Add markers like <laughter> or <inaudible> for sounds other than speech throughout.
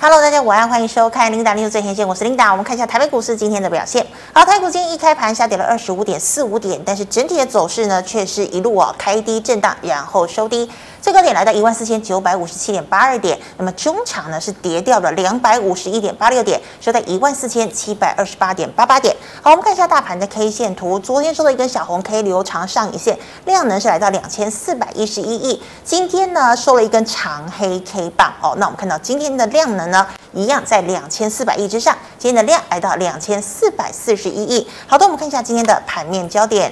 Hello，大家晚安，欢迎收看琳达。例如最前线，我是琳达。我们看一下台北股市今天的表现。好，台股今天一开盘下跌了二十五点四五点，但是整体的走势呢，却是一路啊开低震荡，然后收低。最高点来到一万四千九百五十七点八二点，那么中场呢是跌掉了两百五十一点八六点，收在一万四千七百二十八点八八点。好，我们看一下大盘的 K 线图，昨天收了一根小红 K 留长上影线，量能是来到两千四百一十一亿。今天呢收了一根长黑 K 棒，哦，那我们看到今天的量能呢一样在两千四百亿之上，今天的量来到两千四百四十一亿。好的，我们看一下今天的盘面焦点。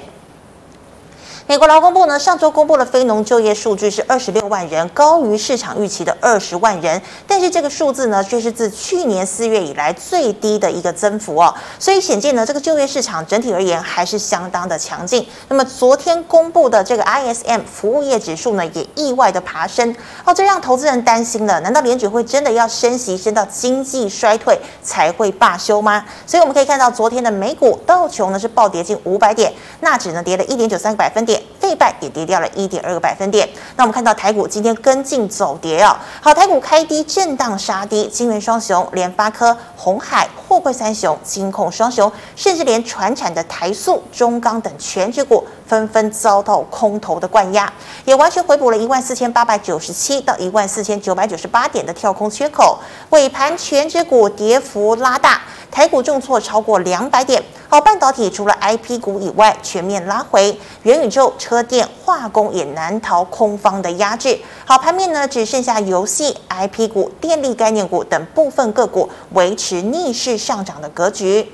美国劳工部呢，上周公布了非农就业数据是二十六万人，高于市场预期的二十万人，但是这个数字呢，却是自去年四月以来最低的一个增幅哦，所以显见呢，这个就业市场整体而言还是相当的强劲。那么昨天公布的这个 ISM 服务业指数呢，也意外的爬升哦，这让投资人担心了，难道联准会真的要升息升到经济衰退才会罢休吗？所以我们可以看到，昨天的美股道琼呢是暴跌近五百点，纳指呢跌了一点九三个百分点。费半也跌掉了一点二个百分点。那我们看到台股今天跟进走跌哦。好，台股开低震荡杀低，金圆双雄、联发科、红海、货柜三雄、金控双雄，甚至连传产的台塑、中钢等全值股纷纷遭到空头的灌压，也完全回补了一万四千八百九十七到一万四千九百九十八点的跳空缺口。尾盘全指股跌幅拉大。台股重挫超过两百点，好，半导体除了 IP 股以外全面拉回，元宇宙、车电、化工也难逃空方的压制。好，盘面呢只剩下游戏、IP 股、电力概念股等部分个股维持逆势上涨的格局。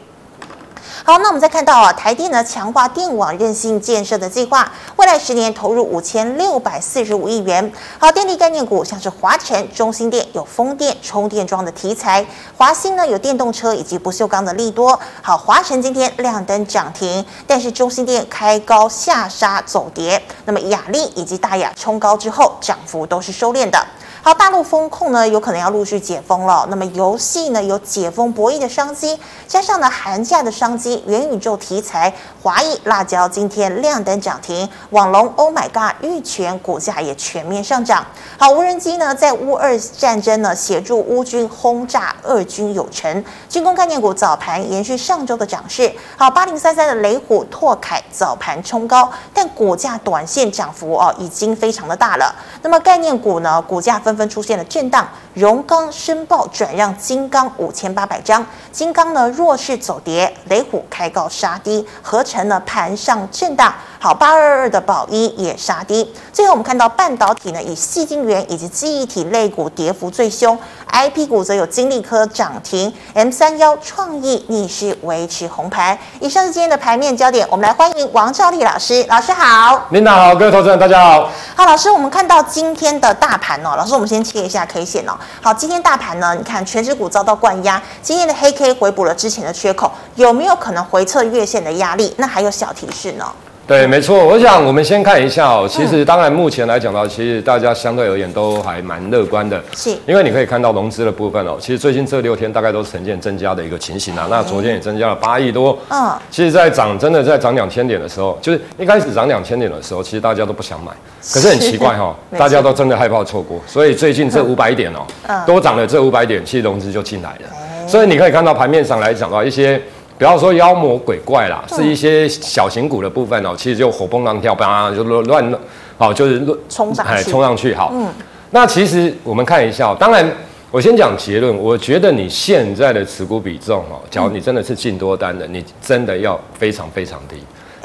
好，那我们再看到啊，台电呢强化电网韧性建设的计划，未来十年投入五千六百四十五亿元。好，电力概念股像是华晨、中兴电有风电充电桩的题材，华兴呢有电动车以及不锈钢的利多。好，华晨今天亮灯涨停，但是中兴电开高下杀走跌。那么雅力以及大亚冲高之后，涨幅都是收敛的。好，大陆封控呢，有可能要陆续解封了。那么游戏呢，有解封博弈的商机，加上呢寒假的商机，元宇宙题材，华谊辣椒今天亮灯涨停，网龙 Oh My God 玉泉股价也全面上涨。好，无人机呢，在乌俄战争呢，协助乌军轰炸俄军有成，军工概念股早盘延续上周的涨势。好，八零三三的雷虎拓凯早盘冲高，但股价短线涨幅哦已经非常的大了。那么概念股呢，股价分。纷纷出现了震荡，荣钢申报转让金刚五千八百张，金刚呢弱势走跌，雷虎开高杀低，合成呢盘上震荡。好，八二二的宝一也杀低。最后我们看到半导体呢，以细晶圆以及记忆体类股跌幅最凶，IP 股则有晶粒科涨停，M 三幺创意逆势维持红盘。以上是今天的盘面焦点，我们来欢迎王兆立老师，老师好。领导好，各位投资人大家好。好，老师，我们看到今天的大盘哦，老师，我们我先切一下 K 线哦。好，今天大盘呢，你看全指股遭到灌压，今天的黑 K 回补了之前的缺口，有没有可能回测月线的压力？那还有小提示呢？对，没错。我想我们先看一下哦。其实，当然目前来讲的话，其实大家相对而言都还蛮乐观的。是。因为你可以看到融资的部分哦，其实最近这六天大概都是呈现增加的一个情形啊。那昨天也增加了八亿多。嗯。其实，在涨真的在涨两千点的时候，就是一开始涨两千点的时候，其实大家都不想买。可是很奇怪 <laughs> 哈，大家都真的害怕错过。所以最近这五百点哦，多涨了这五百点，其实融资就进来了。所以你可以看到盘面上来讲的话，一些。不要说妖魔鬼怪啦，是一些小型股的部分哦、喔，其实就活蹦乱跳，吧，就乱乱，好，就是乱冲上去，冲上去，好。嗯，那其实我们看一下，当然，我先讲结论，我觉得你现在的持股比重哦，假如你真的是进多单的，你真的要非常非常低，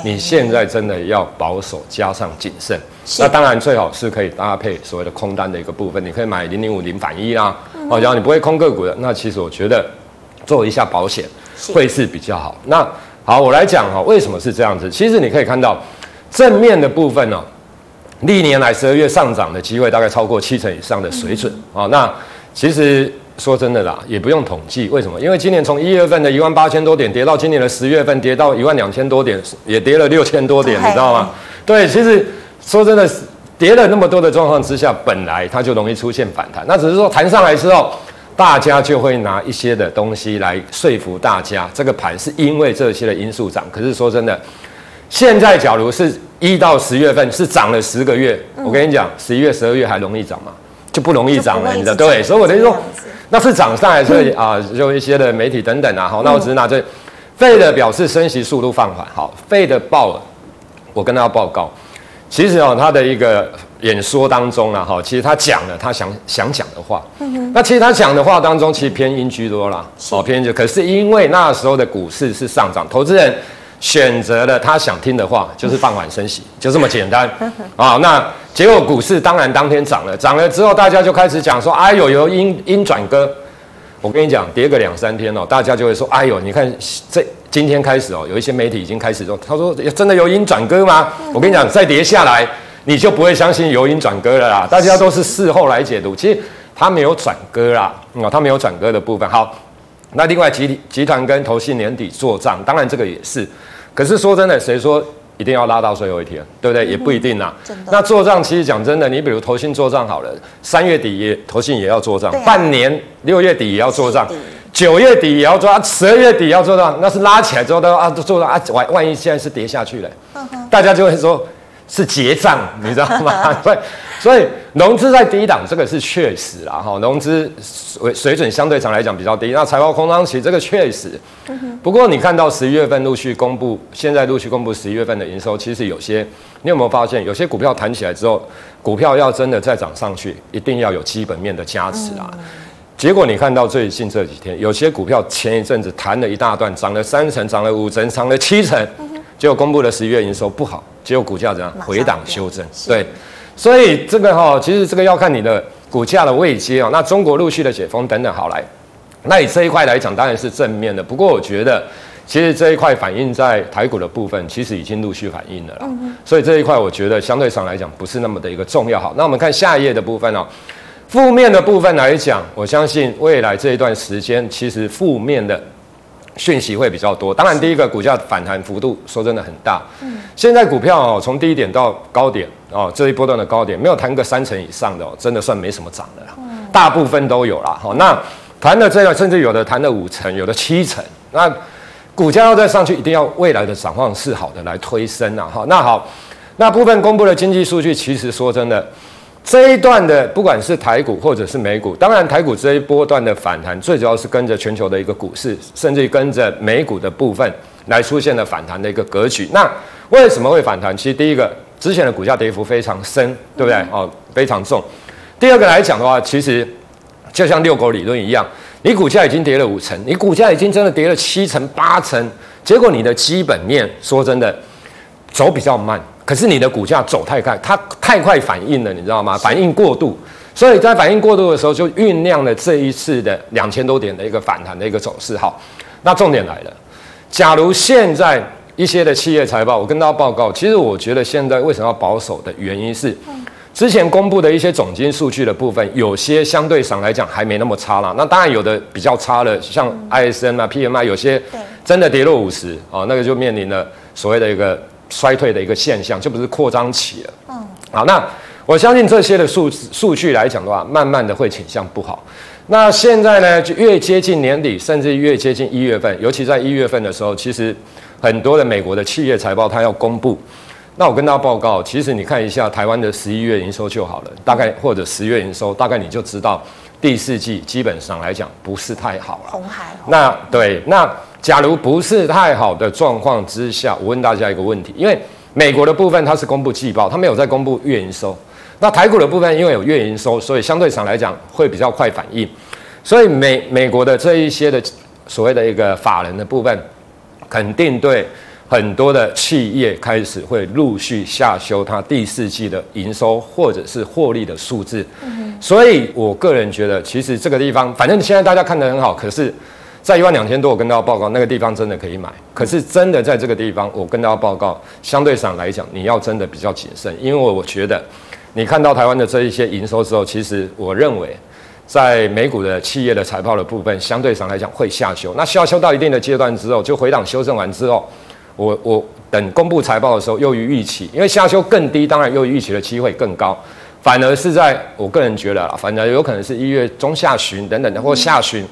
你现在真的要保守加上谨慎。那当然最好是可以搭配所谓的空单的一个部分，你可以买零零五零反一啦。哦，假如你不会空个股的，那其实我觉得做一下保险。会是比较好。那好，我来讲哈，为什么是这样子？其实你可以看到正面的部分呢，历年来十二月上涨的机会大概超过七成以上的水准啊。那其实说真的啦，也不用统计，为什么？因为今年从一月份的一万八千多点跌到今年的十月份跌到一万两千多点，也跌了六千多点，你知道吗？对，其实说真的，跌了那么多的状况之下，本来它就容易出现反弹。那只是说弹上来之后。大家就会拿一些的东西来说服大家，这个盘是因为这些的因素涨。可是说真的，现在假如是一到十月份是涨了十个月，我跟你讲，十一月、十二月还容易涨吗？就不容易涨了，你知道？对，所以我的意思说，那是涨上来，所以啊，就一些的媒体等等啊，好，那我只是拿这费的表示升息速度放缓，好，费的鲍尔，我跟大家报告，其实哦，他的一个演说当中啊，哈，其实他讲了他想想讲的话，那其实他讲的话当中，其实偏阴居多啦，哦，偏鹰，可是因为那时候的股市是上涨，投资人。选择了他想听的话，就是傍晚升息，<laughs> 就这么简单啊。那结果股市当然当天涨了，涨了之后大家就开始讲说：“哎呦，有鹰鹰转歌。”我跟你讲，跌个两三天哦，大家就会说：“哎呦，你看这今天开始哦，有一些媒体已经开始说，他说真的有鹰转歌吗？”我跟你讲，再跌下来，你就不会相信有鹰转歌了啦。<laughs> 大家都是事后来解读，其实他没有转歌啦，啊，他没有转歌的部分。好。那另外集集团跟投信年底做账，当然这个也是，可是说真的，谁说一定要拉到最后一天，对不对？嗯、也不一定呐。那做账其实讲真的，你比如投信做账好了，三月底也投信也要做账，啊、半年六月底也要做账，九月底也要做，十二月底也要做到，那是拉起来之后都啊都做到啊，万万一现在是跌下去了，大家就会说。是结账，你知道吗？所以，所以融资在低档，这个是确实啦。哈，融资水水准相对上来讲比较低。那财报空窗期，这个确实。不过你看到十一月份陆续公布，现在陆续公布十一月份的营收，其实有些，你有没有发现，有些股票弹起来之后，股票要真的再涨上去，一定要有基本面的加持啊。结果你看到最近这几天，有些股票前一阵子弹了一大段，涨了三成，涨了五成，涨了七成。结果公布的十一月营收不好，结果股价怎样？回档修正。对，所以这个哈，其实这个要看你的股价的位阶哦。那中国陆续的解封等等，好来，那你这一块来讲，当然是正面的。不过我觉得，其实这一块反映在台股的部分，其实已经陆续反映了啦。所以这一块我觉得相对上来讲，不是那么的一个重要。好，那我们看下一页的部分哦。负面的部分来讲，我相信未来这一段时间，其实负面的。讯息会比较多，当然第一个股价反弹幅度说真的很大。嗯，现在股票哦，从低点到高点哦，这一波段的高点没有弹个三成以上的哦，真的算没什么涨的啦。嗯，大部分都有啦。好，那弹的这个甚至有的弹了五成，有的七成。那股价要再上去，一定要未来的展望是好的来推升啊。好，那好，那部分公布的经济数据，其实说真的。这一段的不管是台股或者是美股，当然台股这一波段的反弹，最主要是跟着全球的一个股市，甚至于跟着美股的部分来出现了反弹的一个格局。那为什么会反弹？其实第一个，之前的股价跌幅非常深，对不对？哦，非常重。第二个来讲的话，其实就像遛狗理论一样，你股价已经跌了五成，你股价已经真的跌了七成八成，结果你的基本面说真的走比较慢。可是你的股价走太快，它太快反应了，你知道吗？反应过度，所以在反应过度的时候，就酝酿了这一次的两千多点的一个反弹的一个走势。好，那重点来了，假如现在一些的企业财报，我跟大家报告，其实我觉得现在为什么要保守的原因是，之前公布的一些总金数据的部分，有些相对上来讲还没那么差啦。那当然有的比较差了，像 ISM 啊、PMI 有些真的跌落五十啊，那个就面临了所谓的一个。衰退的一个现象，就不是扩张期了。嗯，好，那我相信这些的数数据来讲的话，慢慢的会倾向不好。那现在呢，就越接近年底，甚至越接近一月份，尤其在一月份的时候，其实很多的美国的企业财报它要公布。那我跟大家报告，其实你看一下台湾的十一月营收就好了，大概或者十月营收，大概你就知道第四季基本上来讲不是太好了。红海。那对那。假如不是太好的状况之下，我问大家一个问题：因为美国的部分它是公布季报，它没有在公布月营收。那台股的部分因为有月营收，所以相对上来讲会比较快反应。所以美美国的这一些的所谓的一个法人的部分，肯定对很多的企业开始会陆续下修它第四季的营收或者是获利的数字。所以我个人觉得，其实这个地方，反正现在大家看得很好，可是。在一万两千多，我跟大家报告，那个地方真的可以买。可是真的在这个地方，我跟大家报告，相对上来讲，你要真的比较谨慎，因为我觉得，你看到台湾的这一些营收之后，其实我认为，在美股的企业的财报的部分，相对上来讲会下修。那下修到一定的阶段之后，就回档修正完之后，我我等公布财报的时候，优于预期，因为下修更低，当然优于预期的机会更高。反而是在我个人觉得，反而有可能是一月中下旬等等的，或下旬。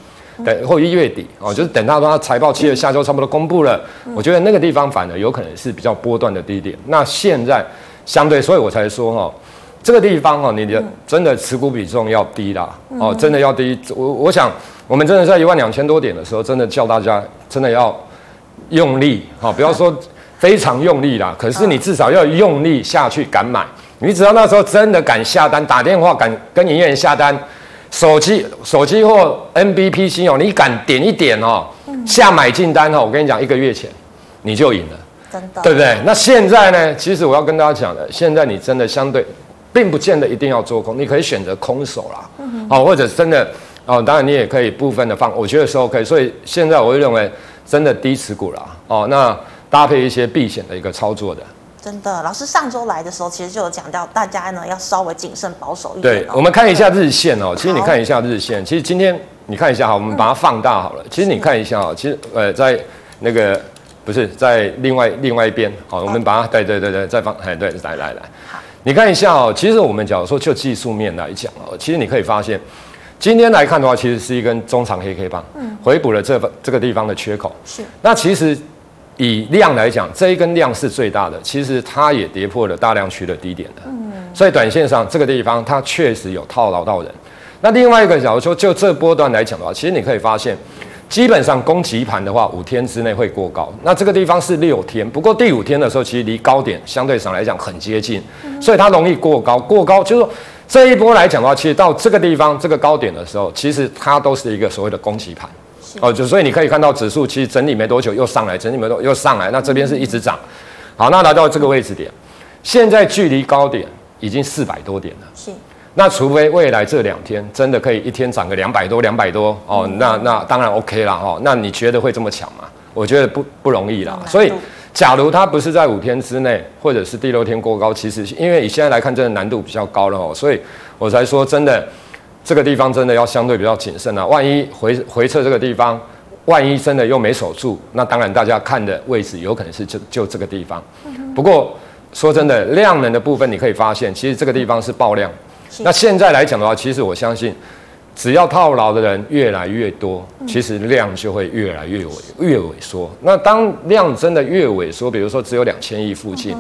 等或一月底哦，就是等到它财报期的下周差不多公布了，我觉得那个地方反而有可能是比较波段的低点。那现在相对，所以我才说哈，这个地方哦，你的真的持股比重要低啦，哦，真的要低。我我想，我们真的在一万两千多点的时候，真的叫大家真的要用力，哈，不要说非常用力啦，可是你至少要用力下去敢买。你只要那时候真的敢下单，打电话敢跟营业员下单，手机手机或 NBP 信用，你敢点一点哦，下买进单哦，我跟你讲，一个月前你就赢了，真的，对不对？那现在呢？其实我要跟大家讲的，现在你真的相对。并不见得一定要做空，你可以选择空手啦，好、嗯，或者真的哦，当然你也可以部分的放，我觉得是 OK。所以现在我会认为真的低持股啦，哦，那搭配一些避险的一个操作的。真的，老师上周来的时候，其实就有讲到，大家呢要稍微谨慎保守一点。对，我们看一下日线哦，其实你看一下日线，其实今天你看一下哈，我们把它放大好了。其实你看一下啊，其实呃，在那个不是在另外另外一边，好，我们把它对对对对再放，哎对，来来来。好。你看一下哦，其实我们假如说就技术面来讲哦，其实你可以发现，今天来看的话，其实是一根中长黑 K 棒，嗯，回补了这这个地方的缺口。是。那其实以量来讲，这一根量是最大的，其实它也跌破了大量区的低点的。嗯。所以短线上这个地方它确实有套牢到人。那另外一个假如说就这波段来讲的话，其实你可以发现。基本上攻击盘的话，五天之内会过高。那这个地方是六天，不过第五天的时候，其实离高点相对上来讲很接近，所以它容易过高。过高就是说这一波来讲的话，其实到这个地方这个高点的时候，其实它都是一个所谓的攻击盘。哦，就所以你可以看到指数其实整理没多久又上来，整理没多久又上来，那这边是一直涨。好，那来到这个位置点，现在距离高点已经四百多点了。是。那除非未来这两天真的可以一天涨个两百多、两百多哦，那那当然 OK 了哦。那你觉得会这么强吗？我觉得不不容易啦。所以，假如它不是在五天之内，或者是第六天过高，其实因为你现在来看，真的难度比较高了哦。所以我才说，真的这个地方真的要相对比较谨慎啊。万一回回撤这个地方，万一真的又没守住，那当然大家看的位置有可能是就就这个地方。不过说真的，量能的部分你可以发现，其实这个地方是爆量。那现在来讲的话，其实我相信，只要套牢的人越来越多，其实量就会越来越萎越萎缩。那当量真的越萎缩，比如说只有两千亿附近，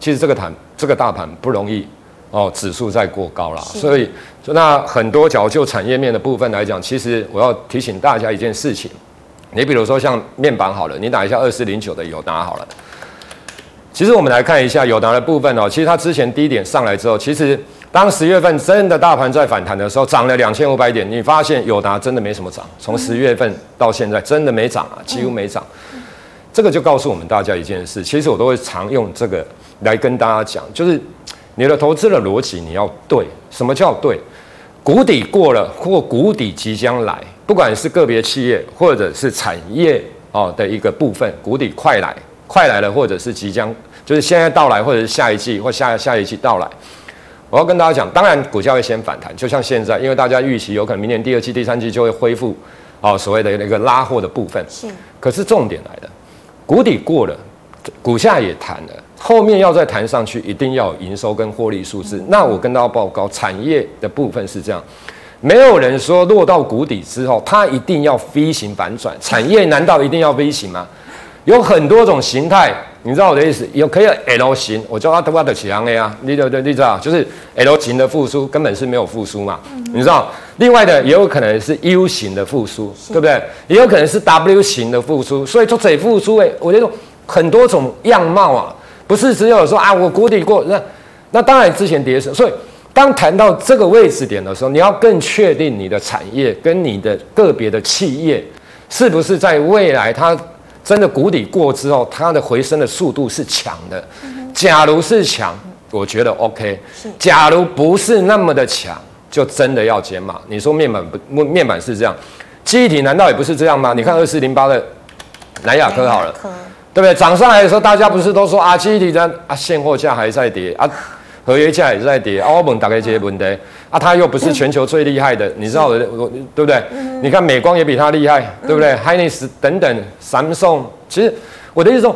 其实这个盘这个大盘不容易哦，指数在过高了。所以，那很多角就产业面的部分来讲，其实我要提醒大家一件事情，你比如说像面板好了，你打一下二四零九的友达好了。其实我们来看一下友达的部分哦，其实它之前低点上来之后，其实。当十月份真的大盘在反弹的时候，涨了两千五百点，你发现友达真的没什么涨，从十月份到现在真的没涨啊，几乎没涨。这个就告诉我们大家一件事，其实我都会常用这个来跟大家讲，就是你的投资的逻辑你要对。什么叫对？谷底过了或谷底即将来，不管是个别企业或者是产业哦的一个部分，谷底快来快来了，或者是即将就是现在到来，或者是下一季或下下一季到来。我要跟大家讲，当然股价会先反弹，就像现在，因为大家预期有可能明年第二季、第三季就会恢复，哦，所谓的那个拉货的部分。是。可是重点来了，谷底过了，股价也弹了，后面要再弹上去，一定要有营收跟获利数字。嗯、那我跟大家报告，产业的部分是这样，没有人说落到谷底之后，它一定要 V 型反转。<laughs> 产业难道一定要 V 型吗？有很多种形态。你知道我的意思？有可以 L 型，我叫阿德巴的起航 A 啊。你对对，你知道，就是 L 型的复苏根本是没有复苏嘛。嗯、你知道，另外的也有可能是 U 型的复苏，对不对？也有可能是 W 型的复苏。所以说这复苏诶，我觉得很多种样貌啊，不是只有说啊，我谷底过那那当然之前跌深。所以当谈到这个位置点的时候，你要更确定你的产业跟你的个别的企业是不是在未来它。真的谷底过之后，它的回升的速度是强的。假如是强，我觉得 OK。假如不是那么的强，就真的要减码。你说面板不面板是这样，记忆体难道也不是这样吗？你看二四零八的南亚科好了，对不对？涨上来的时候，大家不是都说啊，记忆体在啊，现货价还在跌啊。合约价也在跌，澳门大概这些问题啊，它又不是全球最厉害的，嗯、你知道我我对不对？嗯、你看美光也比它厉害，对不对？Hynix、嗯、等等，三星，其实我的意思说，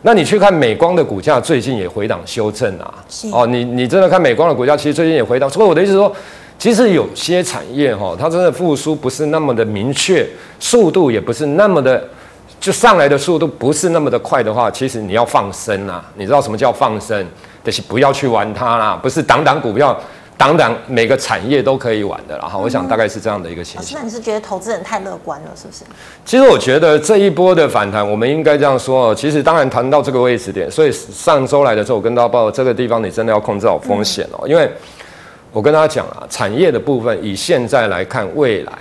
那你去看美光的股价最近也回档修正啊，哦，你你真的看美光的股价，其实最近也回档，所以我的意思说，其实有些产业哈，它真的复苏不是那么的明确，速度也不是那么的就上来的速度不是那么的快的话，其实你要放生啊。你知道什么叫放生？就是不要去玩它啦，不是挡挡股票。当然，每个产业都可以玩的，然后我想大概是这样的一个情形。那你是觉得投资人太乐观了，是不是？其实我觉得这一波的反弹，我们应该这样说哦。其实当然谈到这个位置点，所以上周来的时候，我跟大家报这个地方，你真的要控制好风险哦。因为我跟大家讲啊，产业的部分，以现在来看，未来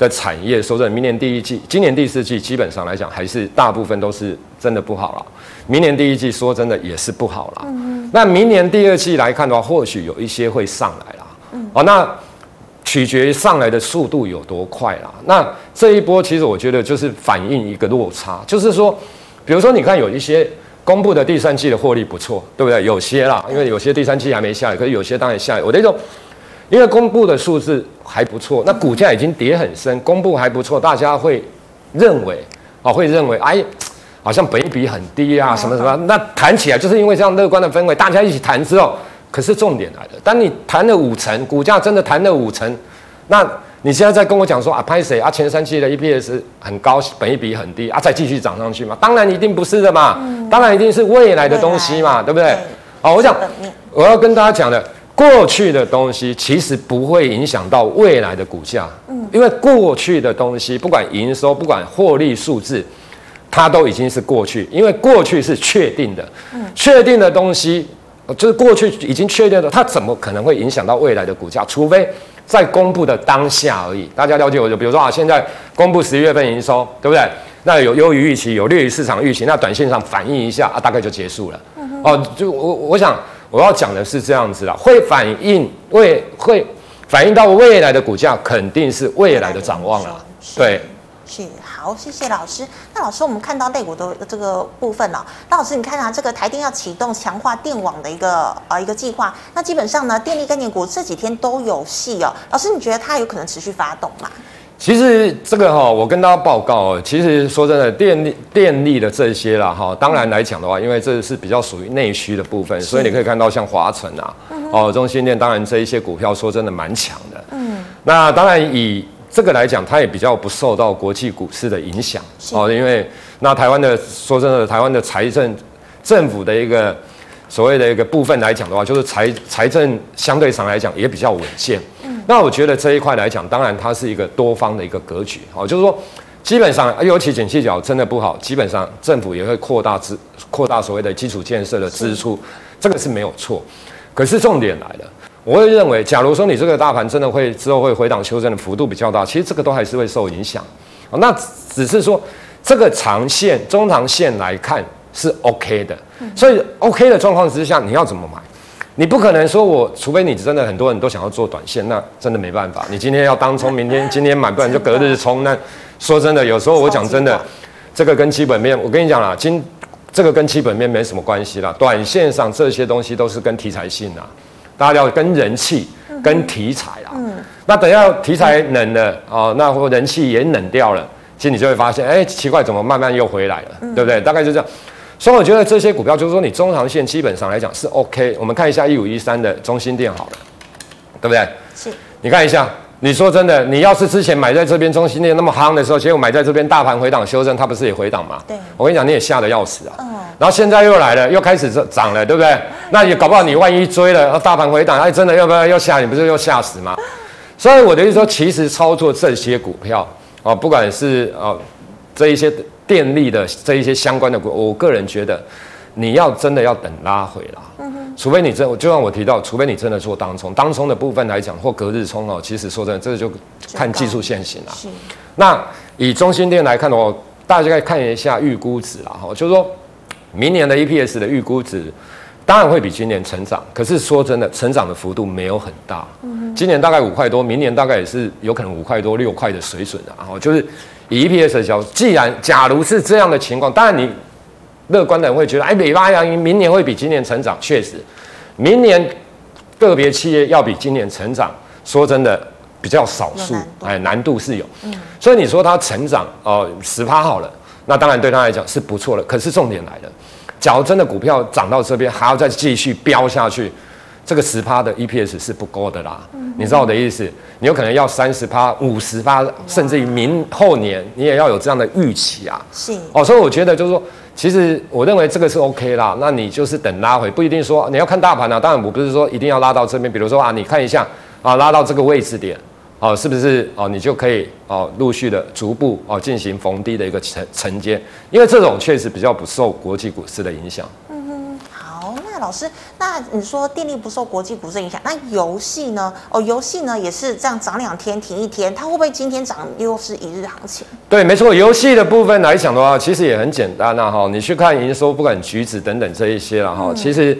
的产业，说真的，明年第一季、今年第四季，基本上来讲，还是大部分都是真的不好了。明年第一季说真的也是不好了。嗯。那明年第二季来看的话，或许有一些会上来啦。嗯。哦，那取决于上来的速度有多快啦。那这一波其实我觉得就是反映一个落差，就是说，比如说你看有一些公布的第三季的获利不错，对不对？有些啦，因为有些第三季还没下来，可是有些当然下来。我那种因为公布的数字还不错，那股价已经跌很深，公布还不错，大家会认为啊，会认为哎。好像本益比很低啊，什么什么，那谈起来就是因为这样乐观的氛围，大家一起谈之后，可是重点来了，当你谈了五成，股价真的谈了五成，那你现在在跟我讲说啊，拍谁啊？前三期的 EPS 很高，本益比很低啊，再继续涨上去嘛？当然一定不是的嘛，嗯、当然一定是未来的东西嘛，对不对？好，我想我要跟大家讲的，过去的东西其实不会影响到未来的股价，嗯，因为过去的东西不管营收，不管获利数字。它都已经是过去，因为过去是确定的，嗯确定的东西就是过去已经确定的，它怎么可能会影响到未来的股价？除非在公布的当下而已。大家了解我就比如说啊，现在公布十一月份营收，对不对？那有优于预期，有利于市场预期，那短线上反映一下啊，大概就结束了。哦，就我我想我要讲的是这样子啦，会反映未会反映到未来的股价，肯定是未来的展望啦，对。是好，谢谢老师。那老师，我们看到类股的这个部分哦。那老师，你看啊，这个台电要启动强化电网的一个呃一个计划。那基本上呢，电力概念股这几天都有戏哦。老师，你觉得它有可能持续发动吗？其实这个哈，我跟大家报告哦。其实说真的，电力电力的这些啦哈，当然来讲的话，因为这是比较属于内需的部分，所以你可以看到像华晨啊，哦，中兴电，当然这一些股票说真的蛮强的。嗯。那当然以。这个来讲，它也比较不受到国际股市的影响哦，因为那台湾的说真的，台湾的财政政府的一个所谓的一个部分来讲的话，就是财财政相对上来讲也比较稳健。嗯，那我觉得这一块来讲，当然它是一个多方的一个格局哦，就是说基本上，尤其景气角真的不好，基本上政府也会扩大支扩大所谓的基础建设的支出，这个是没有错。可是重点来了。我会认为，假如说你这个大盘真的会之后会回档修正的幅度比较大，其实这个都还是会受影响。那只是说这个长线、中长线来看是 OK 的。所以 OK 的状况之下，你要怎么买？你不可能说我，除非你真的很多人都想要做短线，那真的没办法。你今天要当冲，明天今天买，不然就隔日冲。那说真的，有时候我讲真的，这个跟基本面，我跟你讲啦，今这个跟基本面没什么关系啦。短线上这些东西都是跟题材性啊。大家要跟人气、跟题材啊，嗯，那等下题材冷了哦，那或人气也冷掉了，其实你就会发现，哎，奇怪，怎么慢慢又回来了，对不对？大概就这样。所以我觉得这些股票，就是说你中长线基本上来讲是 OK。我们看一下一五一三的中心店好了，对不对？是。你看一下。你说真的，你要是之前买在这边中心店那么夯的时候，结果买在这边大盘回档修正，它不是也回档吗？对，我跟你讲，你也吓得要死啊。嗯。然后现在又来了，又开始涨了，对不对？那也搞不好你万一追了，大盘回档，哎，真的要不要又吓你？不是又吓死吗？所以我的意思说，其实操作这些股票啊，不管是啊这一些电力的这一些相关的股，我个人觉得。你要真的要等拉回啦，嗯哼，除非你真，就像我提到，除非你真的做当冲，当冲的部分来讲，或隔日冲哦，其实说真的，这个就看技术线型啦。是。那以中兴电来看的话，大家看一下预估值啦，哈，就是说明年的 EPS 的预估值，当然会比今年成长，可是说真的，成长的幅度没有很大。嗯哼。今年大概五块多，明年大概也是有可能五块多六块的水准的，然后就是以 EPS 的角度，既然假如是这样的情况，当然你。乐观的人会觉得，哎，美巴扬明年会比今年成长。确实，明年个别企业要比今年成长，说真的比较少数，哎，难度是有。嗯，所以你说它成长哦十趴好了，那当然对他来讲是不错了。可是重点来了，假如真的股票涨到这边还要再继续飙下去，这个十趴的 EPS 是不够的啦。你知道我的意思？你有可能要三十趴、五十趴，甚至于明后年你也要有这样的预期啊。是哦，所以我觉得就是说，其实我认为这个是 OK 啦。那你就是等拉回，不一定说你要看大盘啊。当然我不是说一定要拉到这边，比如说啊，你看一下啊，拉到这个位置点。哦，是不是哦？你就可以哦，陆续的逐步哦进行逢低的一个承承接，因为这种确实比较不受国际股市的影响。那老师，那你说电力不受国际股市影响，那游戏呢？哦，游戏呢也是这样涨两天停一天，它会不会今天涨又是一日行情？对，没错，游戏的部分来讲的话，其实也很简单呐哈，你去看营收，不管橘子等等这一些了哈，嗯、其实。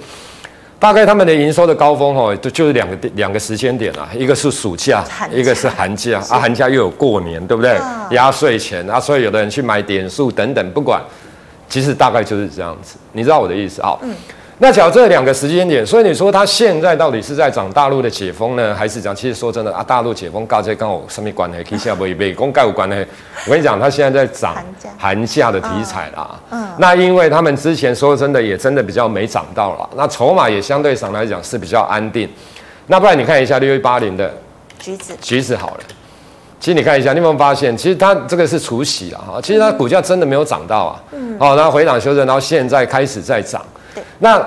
大概他们的营收的高峰哦，就就是两个两个时间点啊，一个是暑假，一个是寒假是啊，寒假又有过年，对不对？压岁钱啊，所以有的人去买点数等等，不管，其实大概就是这样子，你知道我的意思啊？嗯。那假如这两个时间点，所以你说它现在到底是在涨大陆的解封呢，还是讲？其实说真的啊，大陆解封跟这跟我什么关系？跟下不一定，跟盖有关系。我跟你讲，它现在在涨寒假的题材啦。嗯。那因为他们之前说真的也真的比较没涨到了，那筹码也相对上来讲是比较安定。那不然你看一下六一八零的橘子，橘子好了。其实你看一下，你有没有发现，其实它这个是除息啊，哈，其实它股价真的没有涨到啊。嗯。好，然后回档修正，然后现在开始在涨。那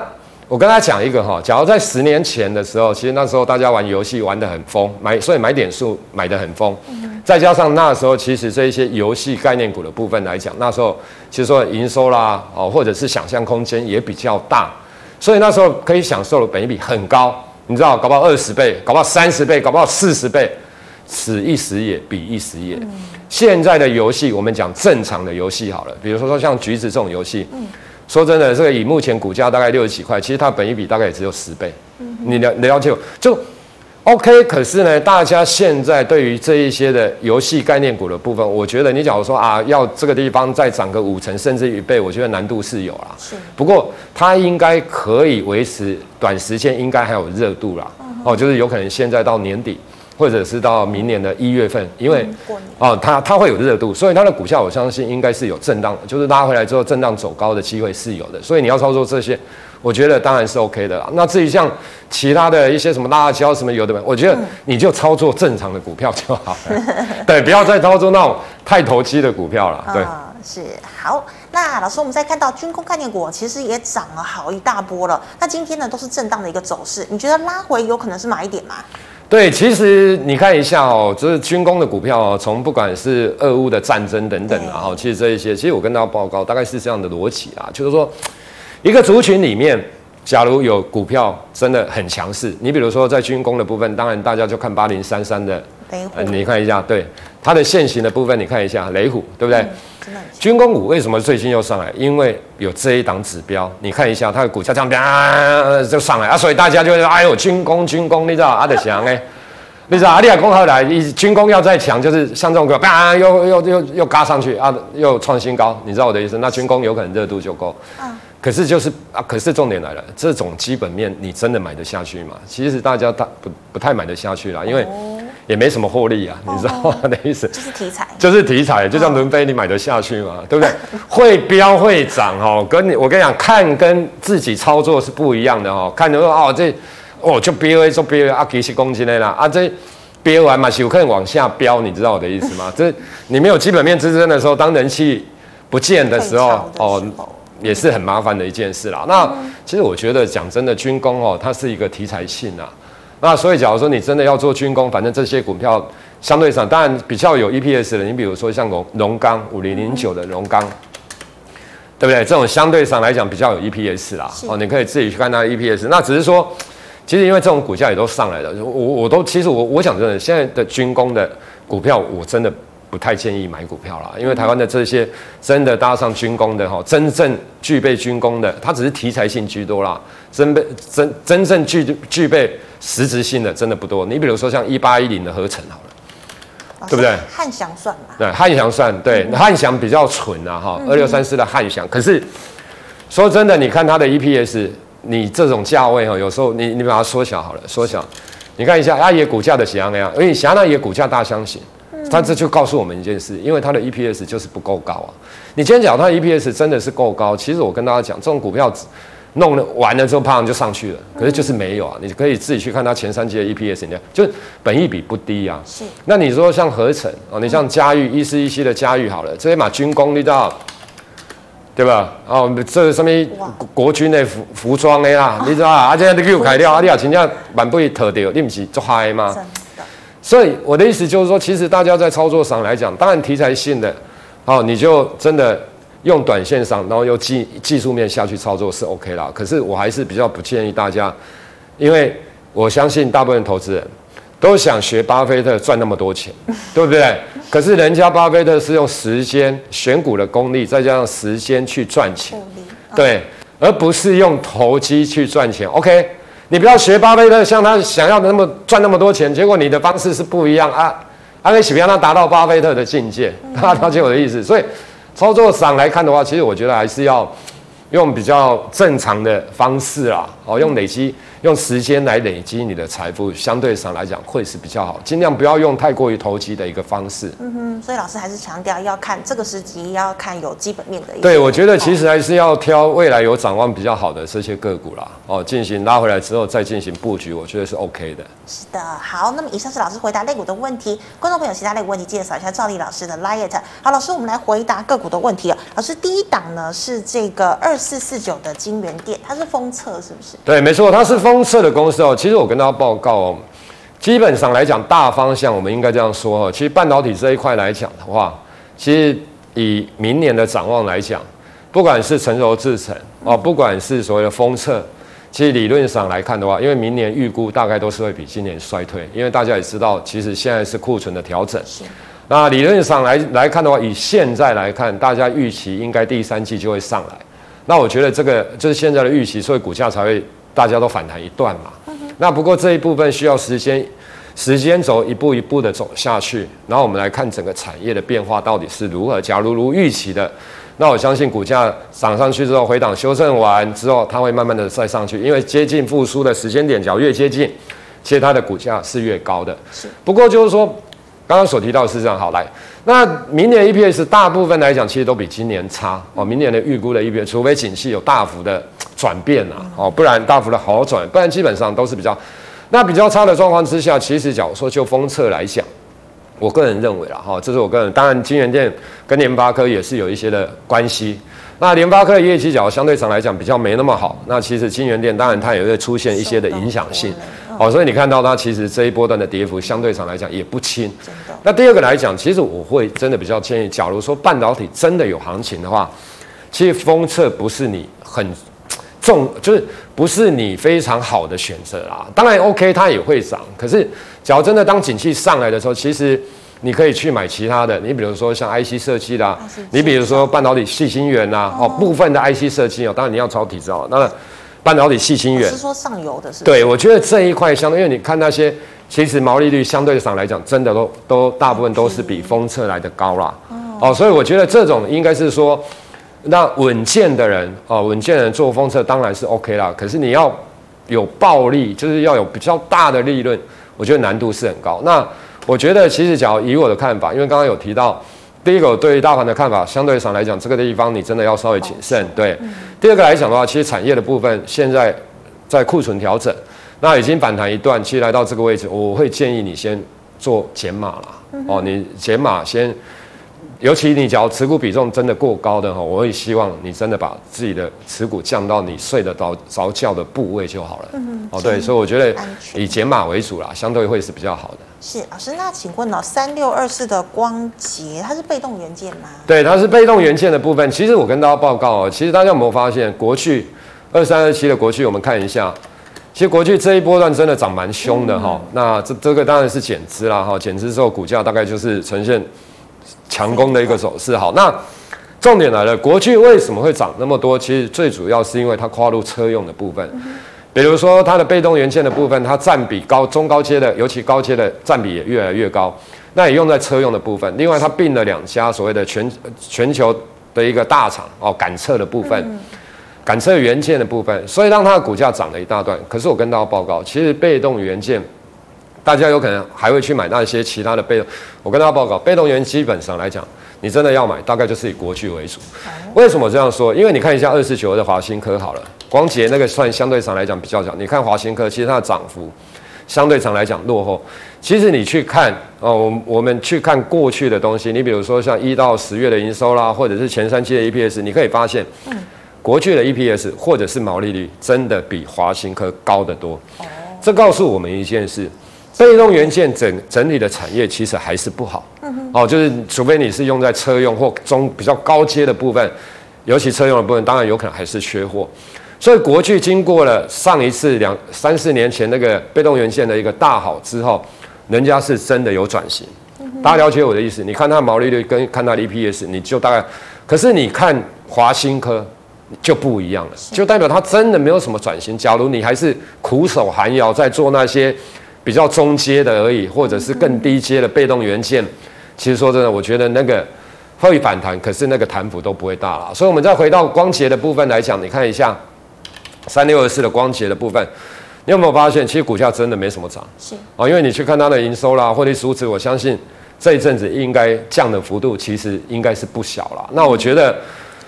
我跟他讲一个哈，假如在十年前的时候，其实那时候大家玩游戏玩得很疯，买所以买点数买得很疯，再加上那时候其实这一些游戏概念股的部分来讲，那时候其实说营收啦哦，或者是想象空间也比较大，所以那时候可以享受的本益比很高，你知道，搞不好二十倍，搞不好三十倍，搞不好四十倍，此一时也，彼一时也。现在的游戏，我们讲正常的游戏好了，比如说说像橘子这种游戏。说真的，这个以目前股价大概六十几块，其实它本一比大概也只有十倍。嗯、你了了解就 OK。可是呢，大家现在对于这一些的游戏概念股的部分，我觉得你假如说啊，要这个地方再涨个五成甚至一倍，我觉得难度是有啦。是。不过它应该可以维持短时间，应该还有热度啦。嗯、哦，就是有可能现在到年底。或者是到明年的一月份，因为哦，它它会有热度，所以它的股价我相信应该是有震荡，就是拉回来之后震荡走高的机会是有的。所以你要操作这些，我觉得当然是 OK 的啦。那至于像其他的一些什么辣椒什么有的没，我觉得你就操作正常的股票就好了。<laughs> 对，不要再操作那种太投机的股票了。对，是好。那老师，我们再看到军工概念股其实也涨了好一大波了。那今天呢都是震荡的一个走势，你觉得拉回有可能是买点吗？对，其实你看一下哦，就是军工的股票哦，从不管是俄乌的战争等等啊，哈，其实这一些，其实我跟大家报告，大概是这样的逻辑啊，就是说，一个族群里面，假如有股票真的很强势，你比如说在军工的部分，当然大家就看八零三三的雷虎，呃，你看一下，对它的线型的部分，你看一下雷虎，对不对？嗯军工股为什么最近又上来？因为有这一档指标，你看一下它的股价这样啪就上来啊，所以大家就会说：“哎呦，<laughs> 军工军工，你知道阿德强哎，你知道阿里亚工后来军工要再强，就是像这种股啪又又又又嘎上去啊，又创新高，你知道我的意思？那军工有可能热度就够。可是就是啊，可是重点来了，这种基本面你真的买得下去吗？其实大家大不不太买得下去啦，因为。也没什么获利啊，你知道吗？<laughs> 的意思就是题材，就是题材，就像伦飞，你买得下去吗？对不对？会飙会涨哦，跟你我跟你讲，看跟自己操作是不一样的哦。看你说哦，这哦就飙就飙啊，几十公斤的啦啊，这飙完嘛，有可能往下飙，你知道我的意思吗？<laughs> 这你没有基本面支撑的时候，当人气不见的时候哦，也是很麻烦的一件事啦。那其实我觉得讲真的，军工哦，它是一个题材性啊。那所以，假如说你真的要做军工，反正这些股票相对上当然比较有 EPS 的，你比如说像龙龙钢五零零九的龙钢，对不对？这种相对上来讲比较有 EPS 啦。哦，你可以自己去看它的 EPS。那只是说，其实因为这种股价也都上来了，我我都其实我我想真的，现在的军工的股票我真的不太建议买股票了，因为台湾的这些真的搭上军工的哈，真正具备军工的，它只是题材性居多啦，真被真真正具具备。实质性的真的不多，你比如说像一八一零的合成好了，对不对？汉翔算吧？对，汉翔算对，汉翔比较蠢啊哈，二六三四的汉翔。可是说真的，你看它的 EPS，你这种价位哈，有时候你你把它缩小好了，缩小，你看一下阿爷股价的怎样样，因为霞那也股价大箱型，它这就告诉我们一件事，因为它的 EPS 就是不够高啊。你今天讲它的 EPS 真的是够高，其实我跟大家讲，这种股票。弄了完了之后，啪就上去了。可是就是没有啊，你可以自己去看它前三季的 EPS，你就本益比不低啊。是。那你说像合成啊，你像嘉裕一四一七的嘉裕好了，这些嘛军工你知道，对吧？哦，这什么国军的服服装的啦，你知道啊？而且都给我改掉，啊，你啊，真正蛮不会特掉，你不是做嗨吗？所以我的意思就是说，其实大家在操作上来讲，当然题材性的，哦，你就真的。用短线上，然后又技技术面下去操作是 OK 啦。可是我还是比较不建议大家，因为我相信大部分投资人都想学巴菲特赚那么多钱，<laughs> 对不对？可是人家巴菲特是用时间选股的功力，再加上时间去赚钱，对，而不是用投机去赚钱。OK，你不要学巴菲特，像他想要的那么赚那么多钱，结果你的方式是不一样啊。阿根喜不让他达到巴菲特的境界，大家了解我的意思，所以。操作上来看的话，其实我觉得还是要用比较正常的方式啦，哦，用累积。用时间来累积你的财富，相对上来讲会是比较好，尽量不要用太过于投机的一个方式。嗯哼，所以老师还是强调要看这个时机，要看有基本面的一。对，我觉得其实还是要挑未来有展望比较好的这些个股啦，哦，进行拉回来之后再进行布局，我觉得是 OK 的。是的，好，那么以上是老师回答类股的问题，观众朋友其他类股问题记得扫一下赵丽老师的 liet。好，老师我们来回答个股的问题了。老师第一档呢是这个二四四九的金源店，它是封测是不是？对，没错，它是封。封测的公司哦，其实我跟大家报告哦，基本上来讲，大方向我们应该这样说哦。其实半导体这一块来讲的话，其实以明年的展望来讲，不管是成熟制程哦，不管是所谓的封测，其实理论上来看的话，因为明年预估大概都是会比今年衰退，因为大家也知道，其实现在是库存的调整。那理论上来来看的话，以现在来看，大家预期应该第三季就会上来。那我觉得这个就是现在的预期，所以股价才会。大家都反弹一段嘛，那不过这一部分需要时间，时间轴一步一步的走下去，然后我们来看整个产业的变化到底是如何。假如如预期的，那我相信股价涨上去之后回档修正完之后，它会慢慢的再上去，因为接近复苏的时间点，只要越接近，其实它的股价是越高的。是，不过就是说，刚刚所提到是这样，好来。那明年 EPS 大部分来讲，其实都比今年差哦。明年的预估的 EPS，除非景气有大幅的转变啊，哦，不然大幅的好转，不然基本上都是比较，那比较差的状况之下，其实假如说就封测来讲，我个人认为啦，哈，这是我个人，当然金圆店跟联发科也是有一些的关系。那联发科的业绩角相对上来讲比较没那么好，那其实金圆店当然它也会出现一些的影响性。好，所以你看到它其实这一波段的跌幅相对上来讲也不轻。那第二个来讲，其实我会真的比较建议，假如说半导体真的有行情的话，其实封测不是你很重，就是不是你非常好的选择啦。当然 OK，它也会涨。可是，假如真的当景气上来的时候，其实你可以去买其他的。你比如说像 IC 设计啦，你比如说半导体细晶圆啦，哦，部分的 IC 设计哦，当然你要抄底哦。那半导体矽晶圆，是说上游的是，是？对，我觉得这一块相对，因为你看那些，其实毛利率相对上来讲，真的都都大部分都是比封测来的高啦。哦，所以我觉得这种应该是说，那稳健的人哦，稳健的人做封测当然是 OK 啦。可是你要有暴利，就是要有比较大的利润，我觉得难度是很高。那我觉得其实，假如以我的看法，因为刚刚有提到。第一个，我对于大盘的看法，相对上来讲，这个地方你真的要稍微谨慎。对，第二个来讲的话，其实产业的部分现在在库存调整，那已经反弹一段，其实来到这个位置，我会建议你先做减码了。哦，你减码先。尤其你只要持股比重真的过高的哈，我会希望你真的把自己的持股降到你睡得着着觉的部位就好了。嗯，哦对，所以我觉得以减码为主啦，相对会是比较好的。是老师，那请问哦，三六二四的光洁，它是被动元件吗？对，它是被动元件的部分。其实我跟大家报告哦，其实大家有没有发现，国巨二三二七的国巨，我们看一下，其实国巨这一波段真的涨蛮凶的哈。那这这个当然是减资啦哈，减资之后股价大概就是呈现。强攻的一个走势，好，那重点来了，国巨为什么会涨那么多？其实最主要是因为它跨入车用的部分，比如说它的被动元件的部分，它占比高，中高阶的，尤其高阶的占比也越来越高，那也用在车用的部分。另外，它并了两家所谓的全全球的一个大厂哦，感测的部分，感测元件的部分，所以让它的股价涨了一大段。可是我跟大家报告，其实被动元件。大家有可能还会去买那些其他的被动，我跟大家报告，被动元基本上来讲，你真的要买，大概就是以国巨为主。为什么这样说？因为你看一下二四九的华新科好了，光捷那个算相对上来讲比较小。你看华新科，其实它的涨幅相对上来讲落后。其实你去看哦，我我们去看过去的东西，你比如说像一到十月的营收啦，或者是前三期的 EPS，你可以发现，嗯，国巨的 EPS 或者是毛利率真的比华新科高得多。哦，这告诉我们一件事。被动元件整整体的产业其实还是不好，哦，就是除非你是用在车用或中比较高阶的部分，尤其车用的部分，当然有可能还是缺货。所以国巨经过了上一次两三四年前那个被动元件的一个大好之后，人家是真的有转型。大家了解我的意思？你看它毛利率跟看它的 EPS，你就大概，可是你看华新科就不一样了，就代表它真的没有什么转型。假如你还是苦守寒窑在做那些。比较中阶的而已，或者是更低阶的被动元件，其实说真的，我觉得那个会反弹，可是那个弹幅都不会大了。所以，我们再回到光洁的部分来讲，你看一下三六二四的光洁的部分，你有没有发现，其实股价真的没什么涨？是啊，因为你去看它的营收啦，获利数值，我相信这一阵子应该降的幅度其实应该是不小了。那我觉得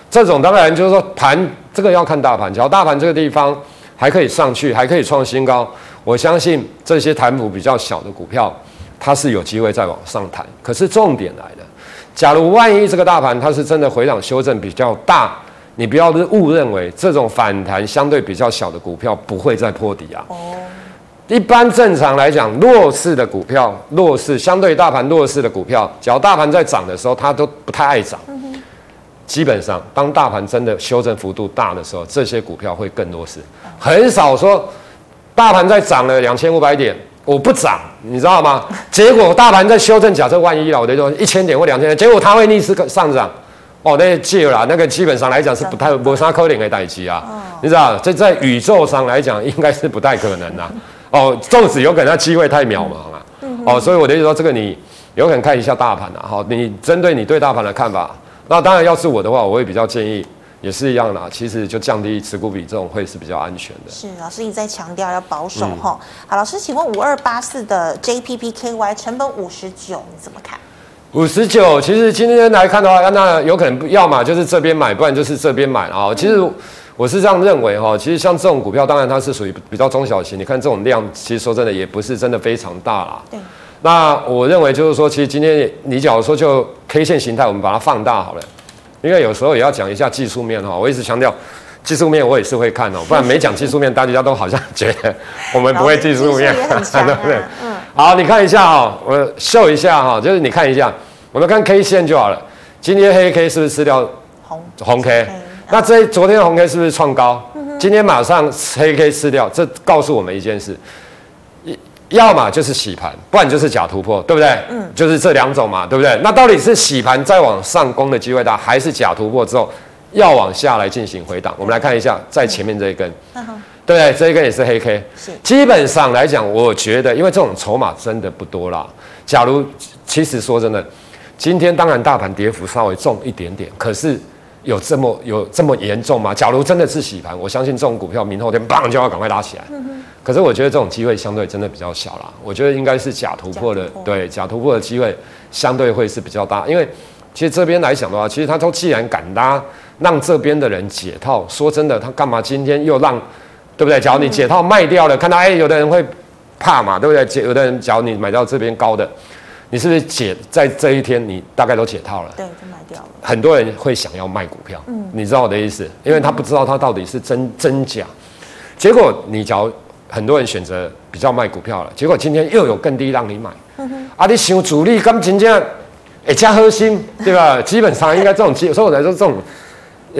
这种当然就是说盘这个要看大盘，只要大盘这个地方还可以上去，还可以创新高。我相信这些弹幅比较小的股票，它是有机会再往上弹。可是重点来了，假如万一这个大盘它是真的回档修正比较大，你不要误认为这种反弹相对比较小的股票不会再破底啊。哦。一般正常来讲，弱势的股票，弱势相对大盘弱势的股票，只要大盘在涨的时候，它都不太爱涨。基本上，当大盘真的修正幅度大的时候，这些股票会更弱势，很少说。大盘在涨了两千五百点，我不涨，你知道吗？结果大盘在修正，假设万一了，我得说一千点或两千点，结果它会逆势上涨，哦，那借了，那个基本上来讲是不太没啥可能的代机啊，你知道？这在宇宙上来讲，应该是不太可能的，哦，纵使有可能，它机会太渺茫了，哦，所以我的意思说，这个你有可能看一下大盘啊，好，你针对你对大盘的看法，那当然要是我的话，我会比较建议。也是一样啦，其实就降低持股比重会是比较安全的。是老师一直在强调要保守哈、嗯。好，老师，请问五二八四的 JPPKY 成本五十九，你怎么看？五十九，其实今天来看的话，那有可能要么就是这边买，不然就是这边买啊。其实我是这样认为哈。其实像这种股票，当然它是属于比较中小型。你看这种量，其实说真的也不是真的非常大啦。对。那我认为就是说，其实今天你假如说就 K 线形态，我们把它放大好了。因为有时候也要讲一下技术面哈，我一直强调技术面我也是会看哦，<laughs> 不然没讲技术面，大家都好像觉得我们不会技术面，<laughs> 对不对？嗯。好，你看一下哈，我秀一下哈，就是你看一下，我们看 K 线就好了。今天黑 K 是不是吃掉红红 K？那这昨天红 K 是不是创高？今天马上黑 K 吃掉，这告诉我们一件事。要么就是洗盘，不然就是假突破，对不对？嗯，就是这两种嘛，对不对？那到底是洗盘再往上攻的机会大，还是假突破之后要往下来进行回档？我们来看一下，在前面这一根，嗯、对不对？这一根也是黑 K，是。基本上来讲，我觉得，因为这种筹码真的不多啦。假如其实说真的，今天当然大盘跌幅稍微重一点点，可是。有这么有这么严重吗？假如真的是洗盘，我相信这种股票明后天棒就要赶快拉起来。嗯。可是我觉得这种机会相对真的比较小啦。我觉得应该是假突破的。对，假突破的机会相对会是比较大。因为其实这边来讲的话，其实他都既然敢拉，让这边的人解套，说真的，他干嘛今天又让，对不对？假如你解套卖掉了，看到哎，有的人会怕嘛，对不对？有的人假如你买到这边高的。你是不是解在这一天，你大概都解套了？对，就卖掉了。很多人会想要卖股票，嗯，你知道我的意思，因为他不知道他到底是真真假。结果你只要很多人选择比较卖股票了，结果今天又有更低让你买，啊，你想主力跟真正哎加核心，对吧？<laughs> 基本上应该这种机，所以我来说这种。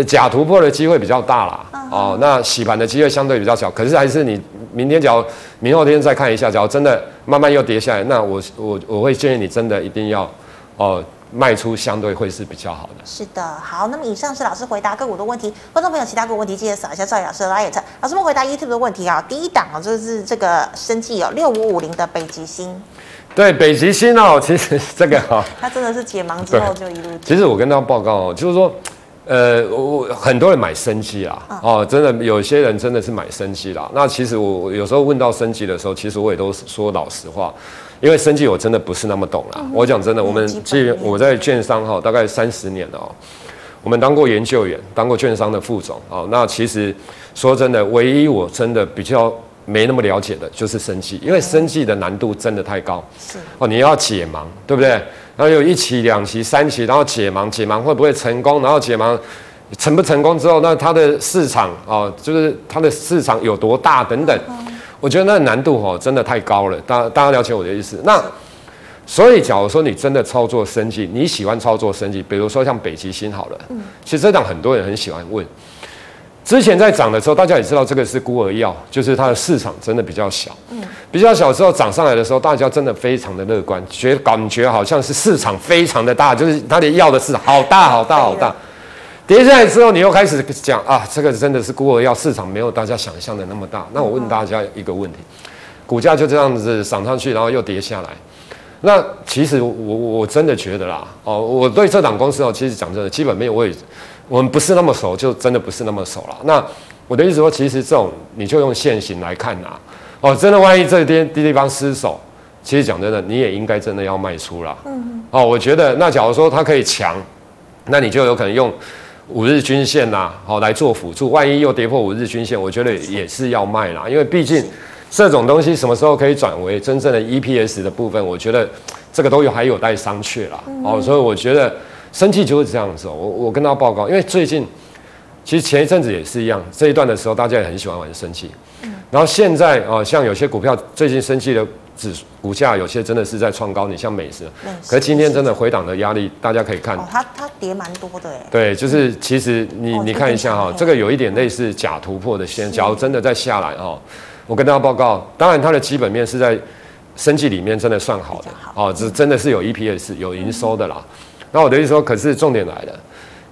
假突破的机会比较大啦，哦，那洗盘的机会相对比较小，可是还是你明天只要明后天再看一下，只要真的慢慢又跌下来，那我我我会建议你真的一定要哦卖出，相对会是比较好的。是的，好，那么以上是老师回答个股的问题，观众朋友其他个股问题记得扫一下赵老师的 LINE，老师们回答 YouTube 的问题啊，第一档啊就是这个生技哦六五五零的北极星，对北极星哦，其实这个哈，<laughs> 它真的是解盲之后就一路，其实我跟大家报告哦，就是说。呃，我很多人买生技啦，哦，真的有些人真的是买生技啦。那其实我有时候问到生技的时候，其实我也都说老实话，因为生计我真的不是那么懂啦。我讲真的，我们这我在券商哈大概三十年了哦，我们当过研究员，当过券商的副总哦。那其实说真的，唯一我真的比较没那么了解的就是生计，因为生计的难度真的太高。是哦，你要解盲，对不对？然后有一期、两期、三期，然后解盲，解盲会不会成功？然后解盲成不成功之后，那它的市场哦，就是它的市场有多大等等。我觉得那难度哦，真的太高了。大大家了解我的意思？那。所以，假如说你真的操作生技，你喜欢操作生技，比如说像北极星好了，嗯，其实这档很多人很喜欢问。之前在涨的时候，大家也知道这个是孤儿药，就是它的市场真的比较小，嗯，比较小之后涨上来的时候，大家真的非常的乐观，觉感觉好像是市场非常的大，就是它的药的市场好大好大好大。跌下来之后，你又开始讲啊，这个真的是孤儿药，市场没有大家想象的那么大。那我问大家一个问题，股价就这样子涨上去，然后又跌下来。那其实我我真的觉得啦，哦，我对这档公司哦，其实讲真的，基本面我也我们不是那么熟，就真的不是那么熟了。那我的意思说，其实这种你就用现行来看呐，哦，真的万一这边地方失守，其实讲真的，你也应该真的要卖出啦。嗯。哦，我觉得那假如说它可以强，那你就有可能用五日均线呐，好来做辅助。万一又跌破五日均线，我觉得也是要卖啦，因为毕竟。这种东西什么时候可以转为真正的 EPS 的部分？我觉得这个都有还有待商榷啦。哦，所以我觉得生气就是这样子。我我跟大家报告，因为最近其实前一阵子也是一样，这一段的时候大家也很喜欢玩生技。然后现在啊，像有些股票最近生气的指股价有些真的是在创高，你像美食，可是今天真的回档的压力，大家可以看。哦，它它跌蛮多的哎。对，就是其实你你看一下哈，这个有一点类似假突破的线，假如真的再下来哦。我跟大家报告，当然它的基本面是在生技里面真的算好的，好哦，这真的是有 EPS 有营收的啦。嗯、那我的意思说，可是重点来了，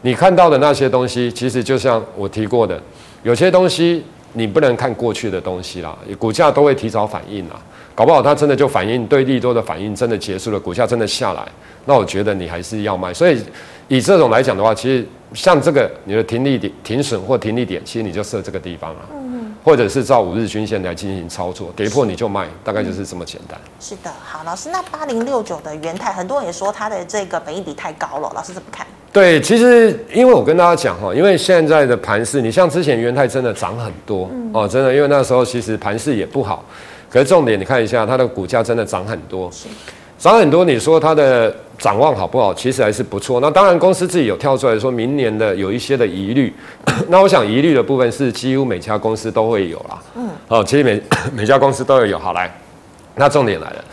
你看到的那些东西，其实就像我提过的，有些东西你不能看过去的东西啦，股价都会提早反应啦，搞不好它真的就反应对利多的反应真的结束了，股价真的下来，那我觉得你还是要卖。所以以这种来讲的话，其实像这个你的停利点、停损或停利点，其实你就设这个地方啊。嗯或者是照五日均线来进行操作，跌破你就卖，大概就是这么简单。是的，好，老师，那八零六九的元泰，很多人也说它的这个本益比太高了，老师怎么看？对，其实因为我跟大家讲哈，因为现在的盘势，你像之前元泰真的涨很多、嗯、哦，真的，因为那时候其实盘势也不好，可是重点你看一下它的股价真的涨很多。涨很多，你说它的展望好不好？其实还是不错。那当然，公司自己有跳出来说，明年的有一些的疑虑。<coughs> 那我想疑虑的部分是几乎每家公司都会有啦。嗯。哦，其实每每家公司都会有。好来，那重点来了，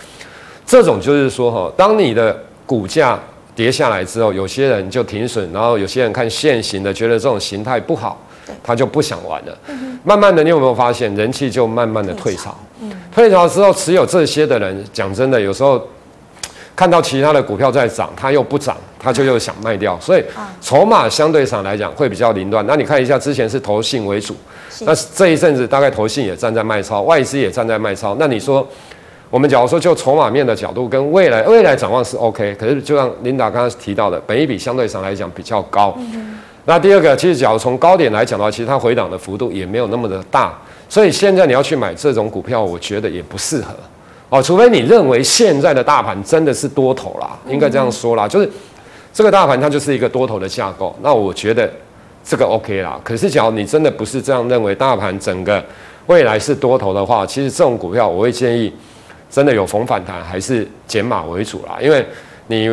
这种就是说哈，当你的股价跌下来之后，有些人就停损，然后有些人看现行的，觉得这种形态不好，他就不想玩了。慢慢的，你有没有发现人气就慢慢的退潮？嗯。退潮之后，持有这些的人，讲真的，有时候。看到其他的股票在涨，它又不涨，他就又想卖掉，所以筹码相对上来讲会比较凌乱。那你看一下，之前是投信为主，那这一阵子大概投信也站在卖超，外资也站在卖超。那你说，我们假如说就筹码面的角度跟未来未来展望是 OK，可是就像琳达刚刚提到的，本一比相对上来讲比较高。那第二个，其实假如从高点来讲的话，其实它回档的幅度也没有那么的大，所以现在你要去买这种股票，我觉得也不适合。哦，除非你认为现在的大盘真的是多头啦，应该这样说啦，就是这个大盘它就是一个多头的架构，那我觉得这个 OK 啦。可是，假如你真的不是这样认为，大盘整个未来是多头的话，其实这种股票我会建议，真的有逢反弹还是减码为主啦，因为你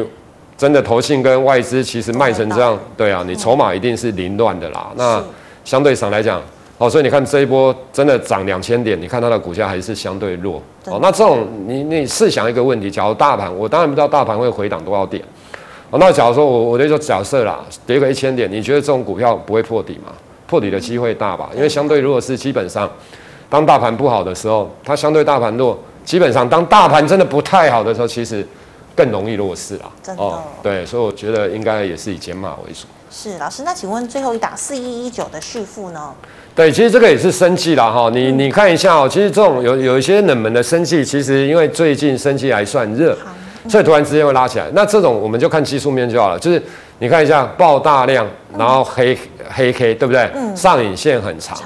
真的投信跟外资其实卖成这样，对啊，你筹码一定是凌乱的啦。那相对上来讲。哦，所以你看这一波真的涨两千点，你看它的股价还是相对弱。哦，那这种你你试想一个问题，假如大盘，我当然不知道大盘会回档多少点。哦，那假如说我我就说假设啦，跌个一千点，你觉得这种股票不会破底吗？破底的机会大吧？因为相对如果是基本上，当大盘不好的时候，它相对大盘弱，基本上当大盘真的不太好的时候，其实更容易弱势啦。真的。哦，对，所以我觉得应该也是以减码为主。是老师，那请问最后一档四一一九的续付呢？对，其实这个也是生气啦哈，你你看一下哦，其实这种有有一些冷门的生气，其实因为最近生气还算热，所以突然之间会拉起来。那这种我们就看技术面就好了，就是你看一下爆大量，然后黑黑 K，对不对？嗯上影线很长。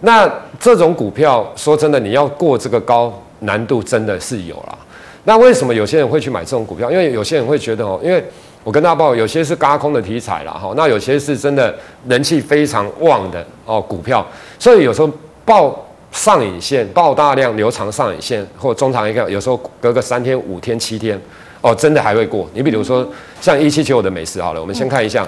那这种股票说真的，你要过这个高难度真的是有啦。那为什么有些人会去买这种股票？因为有些人会觉得哦，因为。我跟大家报，有些是轧空的题材了哈，那有些是真的人气非常旺的哦股票，所以有时候报上影线，报大量留长上影线或中长一个，有时候隔个三天、五天、七天，哦，真的还会过。你比如说像一七九五的美食好了，我们先看一下，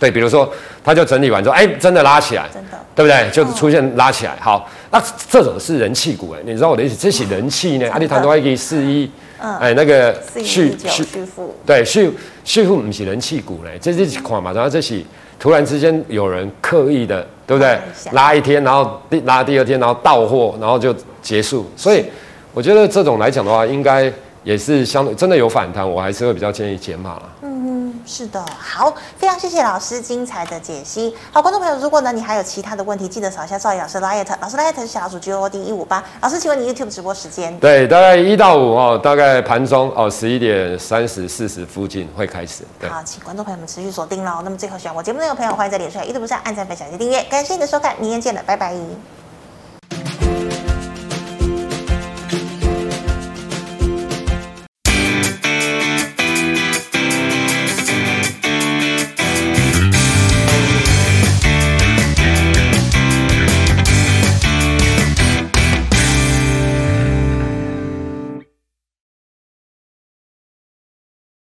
对，比如说它就整理完之后，哎，真的拉起来，真的，对不对？就是出现拉起来。好，那这种是人气股哎，你知道我的意思？这是人气呢，阿里谈多一个四一。嗯，哎，那个续续对续续富不是人气股嘞，这是款嘛，然后这是突然之间有人刻意的，对不对？拉一天，然后第拉第二天，然后到货，然后就结束。所以我觉得这种来讲的话，应该也是相对真的有反弹，我还是会比较建议减码了。是的，好，非常谢谢老师精彩的解析。好，观众朋友，如果呢你还有其他的问题，记得扫一下赵毅老师的 LINE，老师的 LINE 是小组 G O D 一五八。老师，请问你 YouTube 直播时间？对，大概一到五哦，大概盘中哦十一点三十四十附近会开始。对，好，请观众朋友们持续锁定喽。那么最后喜欢我节目内容的朋友，欢迎在脸书、YouTube 上按赞、分享及订阅。感谢你的收看，明天见了，拜拜。